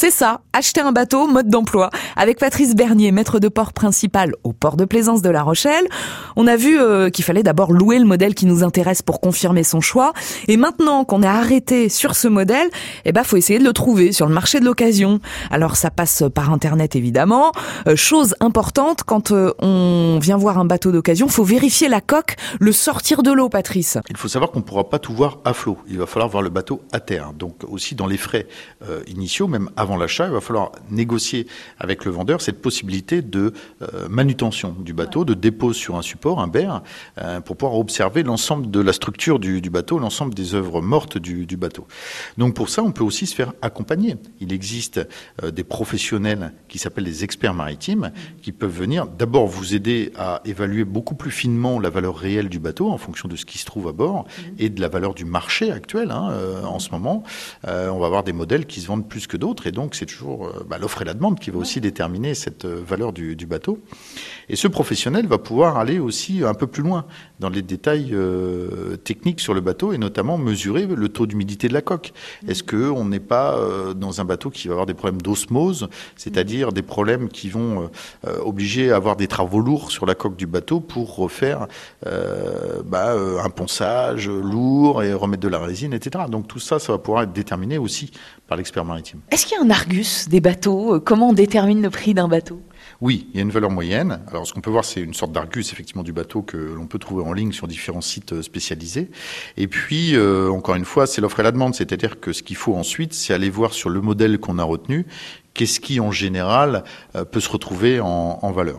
C'est ça, acheter un bateau, mode d'emploi. Avec Patrice Bernier, maître de port principal au port de plaisance de La Rochelle, on a vu euh, qu'il fallait d'abord louer le modèle qui nous intéresse pour confirmer son choix. Et maintenant qu'on est arrêté sur ce modèle, eh ben, faut essayer de le trouver sur le marché de l'occasion. Alors, ça passe par Internet, évidemment. Euh, chose importante, quand euh, on vient voir un bateau d'occasion, faut vérifier la coque, le sortir de l'eau, Patrice. Il faut savoir qu'on ne pourra pas tout voir à flot. Il va falloir voir le bateau à terre. Donc, aussi dans les frais initiaux, même avant l'achat, il va falloir négocier avec le vendeur cette possibilité de euh, manutention du bateau, de dépôt sur un support, un berre, euh, pour pouvoir observer l'ensemble de la structure du, bateau, l'ensemble des œuvres mortes du, bateau. Donc pour ça, on peut aussi se faire accompagner. Il existe euh, des professionnels qui s'appellent des experts maritimes, qui peuvent venir d'abord vous aider à évaluer beaucoup plus finement la valeur réelle du bateau en fonction de ce qui se trouve à bord et de la valeur du marché actuel hein, en ce moment. on va avoir des modèles qui se vendent plus que d'autres et donc c'est toujours euh, bah, l'offre et la demande qui va aussi déterminer cette euh, valeur du, bateau. Et ce professionnel va pouvoir aller aussi un peu plus loin dans les détails euh, techniques sur le bateau et notamment mesurer le taux d'humidité de la coque. Est-ce qu'on n'est pas dans un bateau qui va avoir des problèmes d'osmose, c'est-à-dire des problèmes qui vont obliger à avoir des travaux lourds sur la coque du bateau pour refaire bah, un ponçage lourd et remettre de la résine, etc. Donc tout ça, ça va pouvoir être déterminé aussi par l'expert maritime. Est-ce qu'il y a un argus des bateaux euh, Comment on détermine le prix d'un bateau? Oui, il y a une valeur moyenne. Alors, ce qu'on peut voir, c'est une sorte d'argus, effectivement, du bateau que l'on peut trouver en ligne sur différents sites euh, spécialisés. Et puis, euh, encore une fois, c'est l'offre et la demande. C'est-à-dire que ce qu'il faut ensuite, c'est aller voir sur le modèle qu'on a retenu, qu'est-ce qui, en général, peut se retrouver en, en valeur.